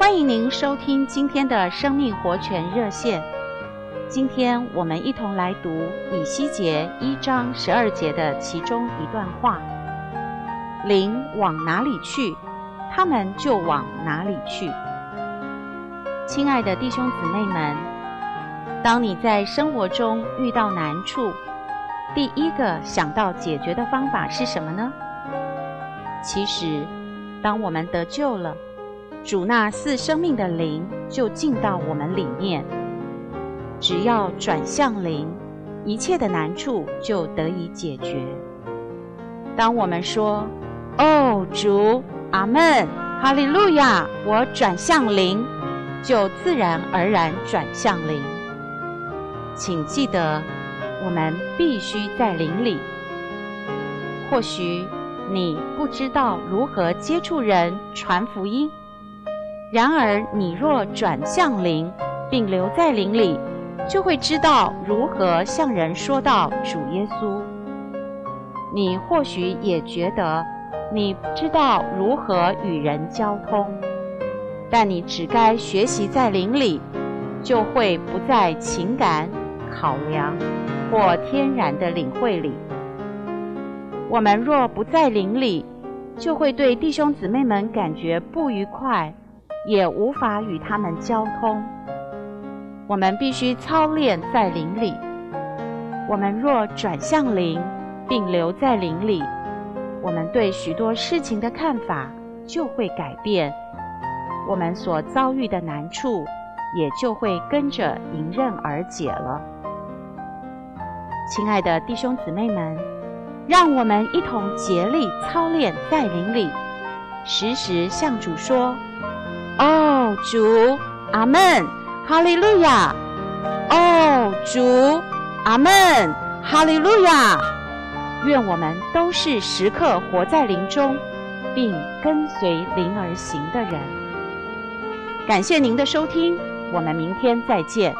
欢迎您收听今天的生命活泉热线。今天我们一同来读以西结一章十二节的其中一段话：“灵往哪里去，他们就往哪里去。”亲爱的弟兄姊妹们，当你在生活中遇到难处，第一个想到解决的方法是什么呢？其实，当我们得救了，主那赐生命的灵就进到我们里面。只要转向灵，一切的难处就得以解决。当我们说：“哦，主，阿门，哈利路亚，我转向灵”，就自然而然转向灵。请记得，我们必须在灵里。或许你不知道如何接触人、传福音。然而，你若转向灵，并留在灵里，就会知道如何向人说道主耶稣。你或许也觉得你知道如何与人交通，但你只该学习在灵里，就会不在情感考量或天然的领会里。我们若不在灵里，就会对弟兄姊妹们感觉不愉快。也无法与他们交通。我们必须操练在灵里。我们若转向灵，并留在灵里，我们对许多事情的看法就会改变，我们所遭遇的难处也就会跟着迎刃而解了。亲爱的弟兄姊妹们，让我们一同竭力操练在灵里，时时向主说。哦，主，阿门，哈利路亚！哦，主，阿门，哈利路亚！愿我们都是时刻活在灵中，并跟随灵而行的人。感谢您的收听，我们明天再见。